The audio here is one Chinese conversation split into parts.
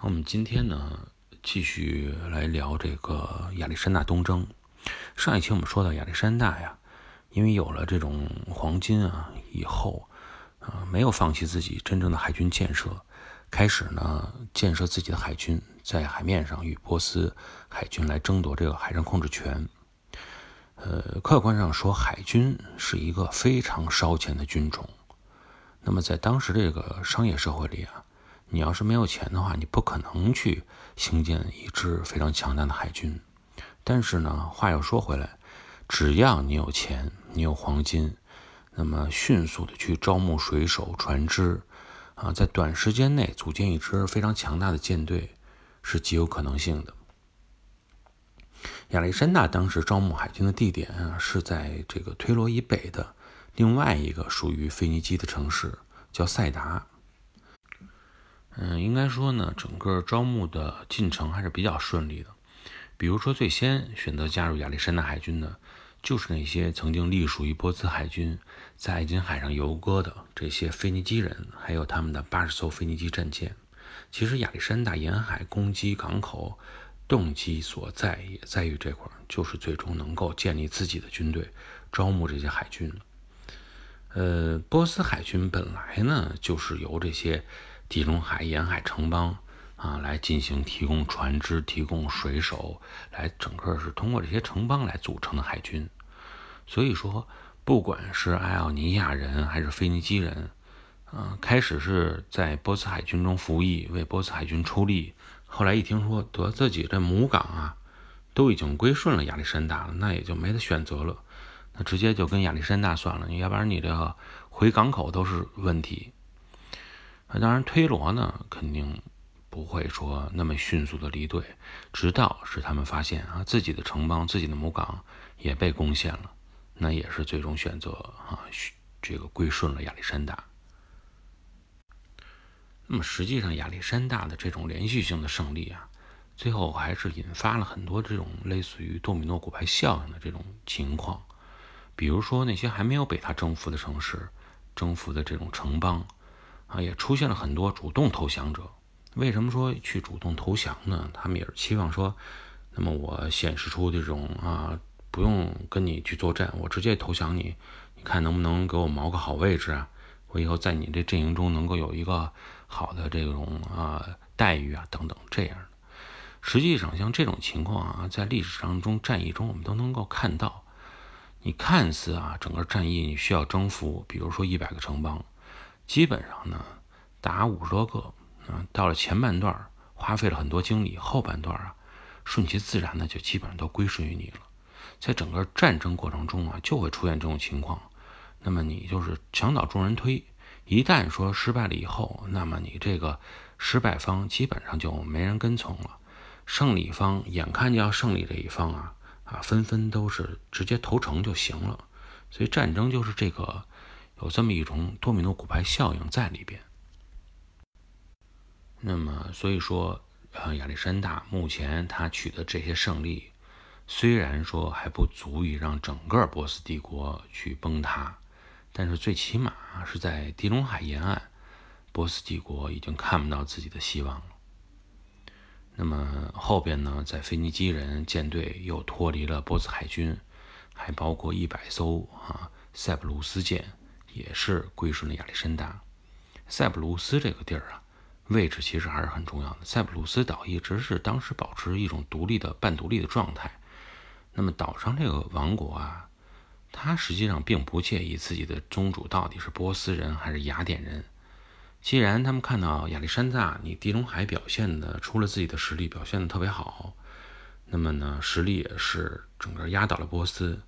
我们今天呢，继续来聊这个亚历山大东征。上一期我们说到亚历山大呀，因为有了这种黄金啊，以后啊，没有放弃自己真正的海军建设，开始呢建设自己的海军，在海面上与波斯海军来争夺这个海上控制权。呃，客观上说，海军是一个非常烧钱的军种。那么在当时这个商业社会里啊。你要是没有钱的话，你不可能去兴建一支非常强大的海军。但是呢，话又说回来，只要你有钱，你有黄金，那么迅速的去招募水手、船只，啊，在短时间内组建一支非常强大的舰队，是极有可能性的。亚历山大当时招募海军的地点啊，是在这个推罗以北的另外一个属于腓尼基的城市，叫塞达。嗯，应该说呢，整个招募的进程还是比较顺利的。比如说，最先选择加入亚历山大海军的，就是那些曾经隶属于波斯海军，在爱琴海上游弋的这些腓尼基人，还有他们的八十艘腓尼基战舰。其实，亚历山大沿海攻击港口动机所在，也在于这块，就是最终能够建立自己的军队，招募这些海军。呃，波斯海军本来呢，就是由这些。地中海沿海城邦啊，来进行提供船只、提供水手，来整个是通过这些城邦来组成的海军。所以说，不管是爱奥尼亚人还是腓尼基人，啊，开始是在波斯海军中服役，为波斯海军出力。后来一听说得自己这母港啊，都已经归顺了亚历山大了，那也就没得选择了，那直接就跟亚历山大算了。你要不然你这个回港口都是问题。那当然，推罗呢肯定不会说那么迅速的离队，直到是他们发现啊自己的城邦、自己的母港也被攻陷了，那也是最终选择啊这个归顺了亚历山大。那么实际上，亚历山大的这种连续性的胜利啊，最后还是引发了很多这种类似于多米诺骨牌效应的这种情况，比如说那些还没有被他征服的城市、征服的这种城邦。啊，也出现了很多主动投降者。为什么说去主动投降呢？他们也是期望说，那么我显示出这种啊，不用跟你去作战，我直接投降你，你看能不能给我谋个好位置啊？我以后在你这阵营中能够有一个好的这种啊待遇啊等等这样的。实际上，像这种情况啊，在历史当中战役中我们都能够看到。你看似啊，整个战役你需要征服，比如说一百个城邦。基本上呢，打五十多个，啊，到了前半段花费了很多精力，后半段啊，顺其自然的就基本上都归顺于你了。在整个战争过程中啊，就会出现这种情况。那么你就是墙倒众人推，一旦说失败了以后，那么你这个失败方基本上就没人跟从了，胜利方眼看就要胜利这一方啊啊，纷纷都是直接投诚就行了。所以战争就是这个。有这么一种多米诺骨牌效应在里边。那么，所以说，呃，亚历山大目前他取得这些胜利，虽然说还不足以让整个波斯帝国去崩塌，但是最起码是在地中海沿岸，波斯帝国已经看不到自己的希望了。那么后边呢，在腓尼基人舰队又脱离了波斯海军，还包括一百艘啊塞浦路斯舰。也是归顺了亚历山大。塞浦路斯这个地儿啊，位置其实还是很重要的。塞浦路斯岛一直是当时保持一种独立的半独立的状态。那么岛上这个王国啊，他实际上并不介意自己的宗主到底是波斯人还是雅典人。既然他们看到亚历山大你地中海表现的出了自己的实力，表现的特别好，那么呢，实力也是整个压倒了波斯。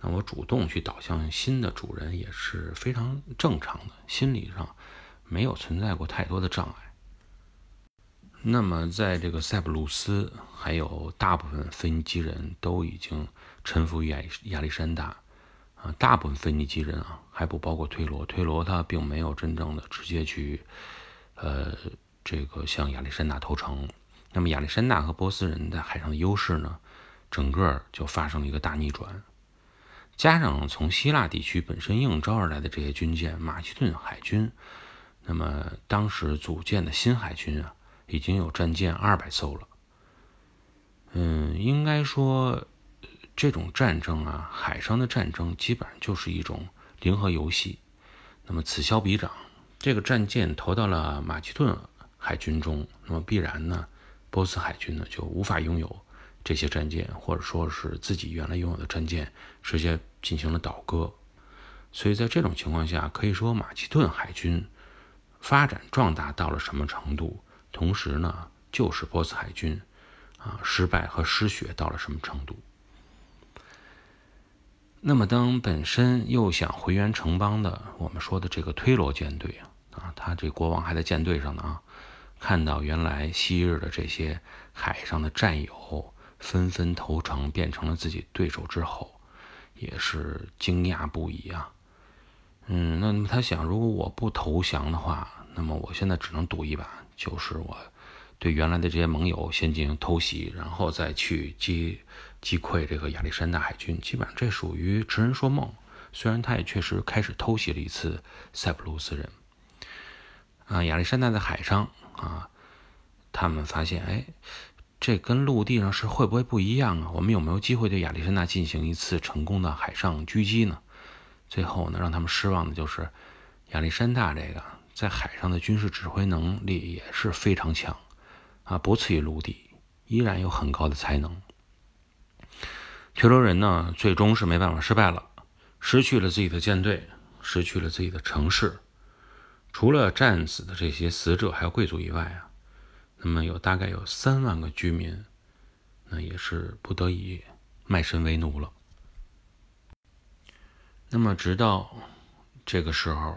那我主动去导向新的主人也是非常正常的，心理上没有存在过太多的障碍。那么，在这个塞浦路斯，还有大部分腓尼基人都已经臣服于亚亚历山大啊，大部分腓尼基人啊，还不包括推罗，推罗他并没有真正的直接去呃这个向亚历山大投诚。那么，亚历山大和波斯人在海上的优势呢，整个就发生了一个大逆转。加上从希腊地区本身应招而来的这些军舰，马其顿海军，那么当时组建的新海军啊，已经有战舰二百艘了。嗯，应该说，这种战争啊，海上的战争基本上就是一种零和游戏。那么此消彼长，这个战舰投到了马其顿海军中，那么必然呢，波斯海军呢就无法拥有这些战舰，或者说是自己原来拥有的战舰直接进行了倒戈。所以在这种情况下，可以说马其顿海军发展壮大到了什么程度？同时呢，就是波斯海军啊失败和失血到了什么程度？那么，当本身又想回援城邦的我们说的这个推罗舰队啊，啊，他这国王还在舰队上呢啊，看到原来昔日的这些海上的战友纷纷投诚，变成了自己对手之后，也是惊讶不已啊。嗯，那么他想，如果我不投降的话，那么我现在只能赌一把，就是我对原来的这些盟友先进行偷袭，然后再去击击溃这个亚历山大海军。基本上这属于痴人说梦。虽然他也确实开始偷袭了一次塞浦路斯人。啊，亚历山大在海上啊，他们发现，哎，这跟陆地上是会不会不一样啊？我们有没有机会对亚历山大进行一次成功的海上狙击呢？最后呢，让他们失望的就是亚历山大这个在海上的军事指挥能力也是非常强啊，不次于陆地，依然有很高的才能。推罗人呢，最终是没办法失败了，失去了自己的舰队，失去了自己的城市，除了战死的这些死者还有贵族以外啊，那么有大概有三万个居民，那也是不得已卖身为奴了。那么，直到这个时候，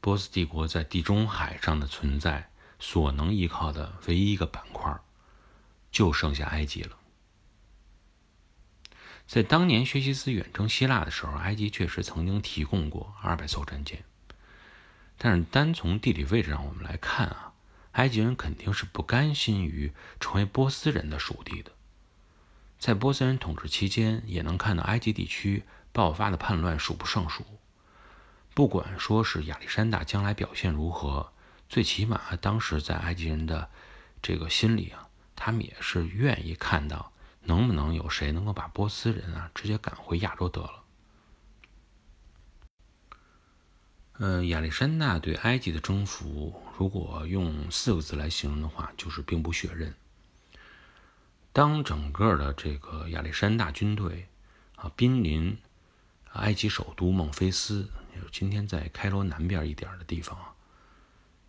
波斯帝国在地中海上的存在所能依靠的唯一一个板块，就剩下埃及了。在当年薛西斯远征希腊的时候，埃及确实曾经提供过二百艘战舰，但是单从地理位置上我们来看啊，埃及人肯定是不甘心于成为波斯人的属地的。在波斯人统治期间，也能看到埃及地区。爆发的叛乱数不胜数，不管说是亚历山大将来表现如何，最起码当时在埃及人的这个心里啊，他们也是愿意看到能不能有谁能够把波斯人啊直接赶回亚洲得了。嗯，亚历山大对埃及的征服，如果用四个字来形容的话，就是兵不血刃。当整个的这个亚历山大军队啊濒临。埃及首都孟菲斯，就是今天在开罗南边一点的地方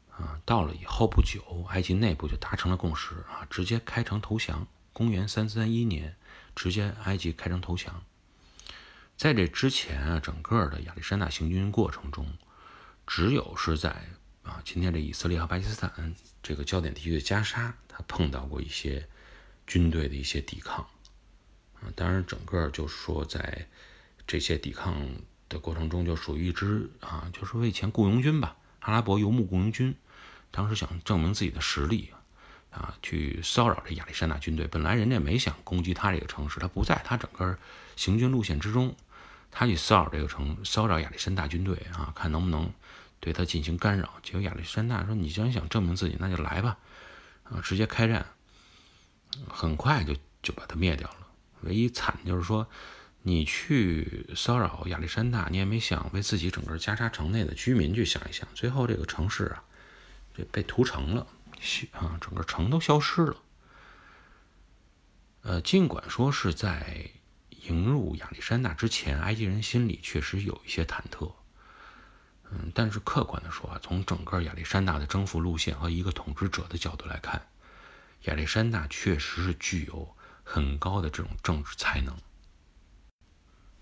啊。到了以后不久，埃及内部就达成了共识啊，直接开城投降。公元三三一年，直接埃及开城投降。在这之前啊，整个的亚历山大行军过程中，只有是在啊今天这以色列和巴基斯坦这个焦点地区的加沙，他碰到过一些军队的一些抵抗啊。当然，整个就是说在。这些抵抗的过程中，就属于一支啊，就是为前雇佣军吧，阿拉伯游牧雇佣军。当时想证明自己的实力啊，去骚扰这亚历山大军队。本来人家没想攻击他这个城市，他不在他整个行军路线之中。他去骚扰这个城，骚扰亚历山大军队啊，看能不能对他进行干扰。结果亚历山大说：“你既然想证明自己，那就来吧，啊，直接开战。”很快就就把他灭掉了。唯一惨的就是说。你去骚扰亚历山大，你也没想为自己整个加沙城内的居民去想一想，最后这个城市啊，这被屠城了，啊，整个城都消失了。呃，尽管说是在迎入亚历山大之前，埃及人心里确实有一些忐忑，嗯，但是客观的说啊，从整个亚历山大的征服路线和一个统治者的角度来看，亚历山大确实是具有很高的这种政治才能。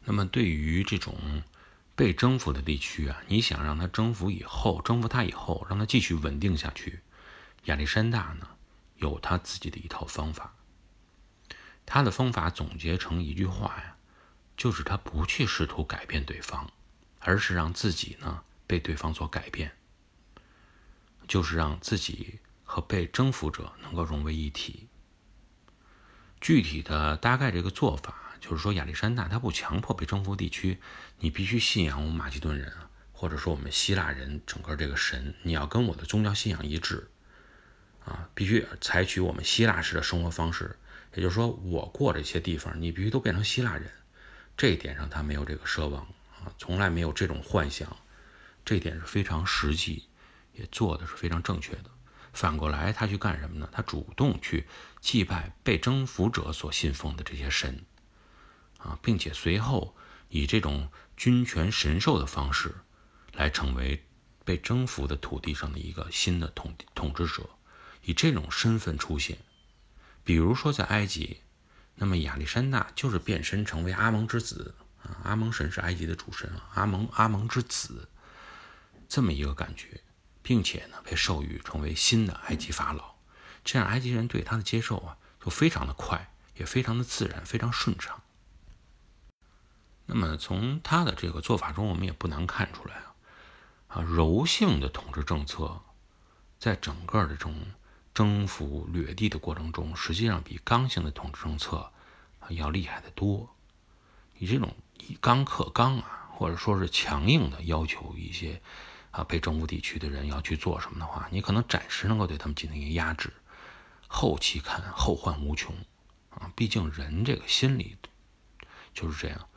那么，对于这种被征服的地区啊，你想让他征服以后，征服他以后，让他继续稳定下去，亚历山大呢有他自己的一套方法。他的方法总结成一句话呀，就是他不去试图改变对方，而是让自己呢被对方所改变，就是让自己和被征服者能够融为一体。具体的大概这个做法。就是说，亚历山大他不强迫被征服地区，你必须信仰我们马其顿人，或者说我们希腊人整个这个神，你要跟我的宗教信仰一致，啊，必须采取我们希腊式的生活方式，也就是说，我过这些地方，你必须都变成希腊人。这一点上，他没有这个奢望啊，从来没有这种幻想。这点是非常实际，也做的是非常正确的。反过来，他去干什么呢？他主动去祭拜被征服者所信奉的这些神啊，并且随后以这种君权神授的方式来成为被征服的土地上的一个新的统统治者，以这种身份出现。比如说在埃及，那么亚历山大就是变身成为阿蒙之子啊，阿蒙神是埃及的主神啊，阿蒙阿蒙之子这么一个感觉。并且呢，被授予成为新的埃及法老，这样埃及人对他的接受啊，就非常的快，也非常的自然，非常顺畅。那么从他的这个做法中，我们也不难看出来啊，啊，柔性的统治政策，在整个的这种征服掠地的过程中，实际上比刚性的统治政策要厉害的多。以这种以刚克刚啊，或者说是强硬的要求一些。啊，被征服地区的人要去做什么的话，你可能暂时能够对他们进行一个压制，后期看后患无穷啊！毕竟人这个心理就是这样，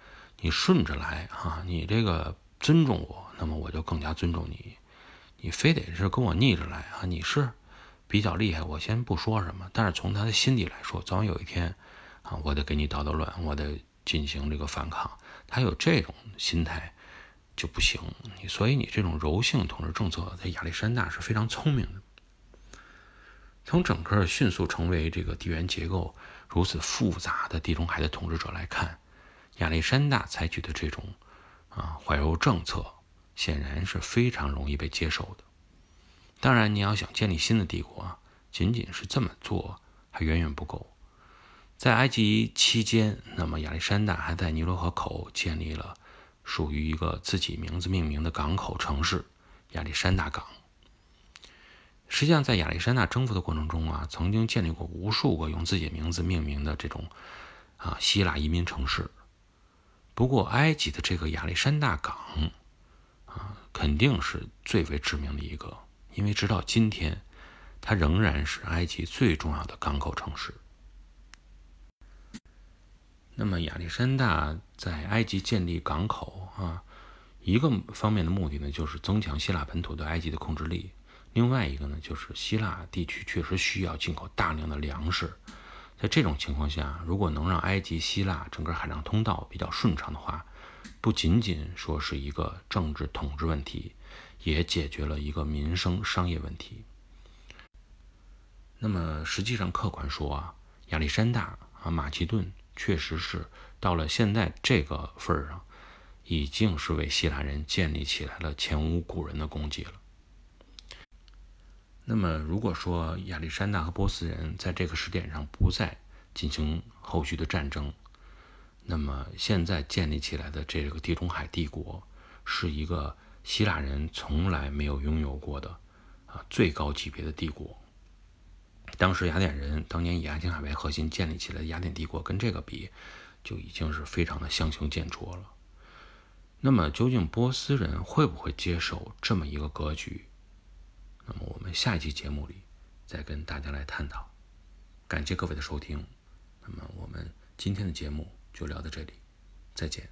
你顺着来啊，你这个尊重我，那么我就更加尊重你；你非得是跟我逆着来啊，你是比较厉害，我先不说什么，但是从他的心底来说，早晚有一天啊，我得给你捣捣乱，我得进行这个反抗，他有这种心态。就不行，你所以你这种柔性统治政策在亚历山大是非常聪明的。从整个迅速成为这个地缘结构如此复杂的地中海的统治者来看，亚历山大采取的这种啊怀柔政策，显然是非常容易被接受的。当然，你要想建立新的帝国，仅仅是这么做还远远不够。在埃及期间，那么亚历山大还在尼罗河口建立了。属于一个自己名字命名的港口城市——亚历山大港。实际上，在亚历山大征服的过程中啊，曾经建立过无数个用自己名字命名的这种啊希腊移民城市。不过，埃及的这个亚历山大港啊，肯定是最为知名的一个，因为直到今天，它仍然是埃及最重要的港口城市。那么亚历山大在埃及建立港口啊，一个方面的目的呢，就是增强希腊本土对埃及的控制力；另外一个呢，就是希腊地区确实需要进口大量的粮食。在这种情况下，如果能让埃及、希腊整个海上通道比较顺畅的话，不仅仅说是一个政治统治问题，也解决了一个民生商业问题。那么实际上，客观说啊，亚历山大啊，马其顿。确实是到了现在这个份儿上，已经是为希腊人建立起来了前无古人的功绩了。那么，如果说亚历山大和波斯人在这个时点上不再进行后续的战争，那么现在建立起来的这个地中海帝国，是一个希腊人从来没有拥有过的啊最高级别的帝国。当时雅典人当年以爱琴海为核心建立起来的雅典帝国，跟这个比，就已经是非常的相形见绌了。那么，究竟波斯人会不会接受这么一个格局？那么，我们下一期节目里再跟大家来探讨。感谢各位的收听，那么我们今天的节目就聊到这里，再见。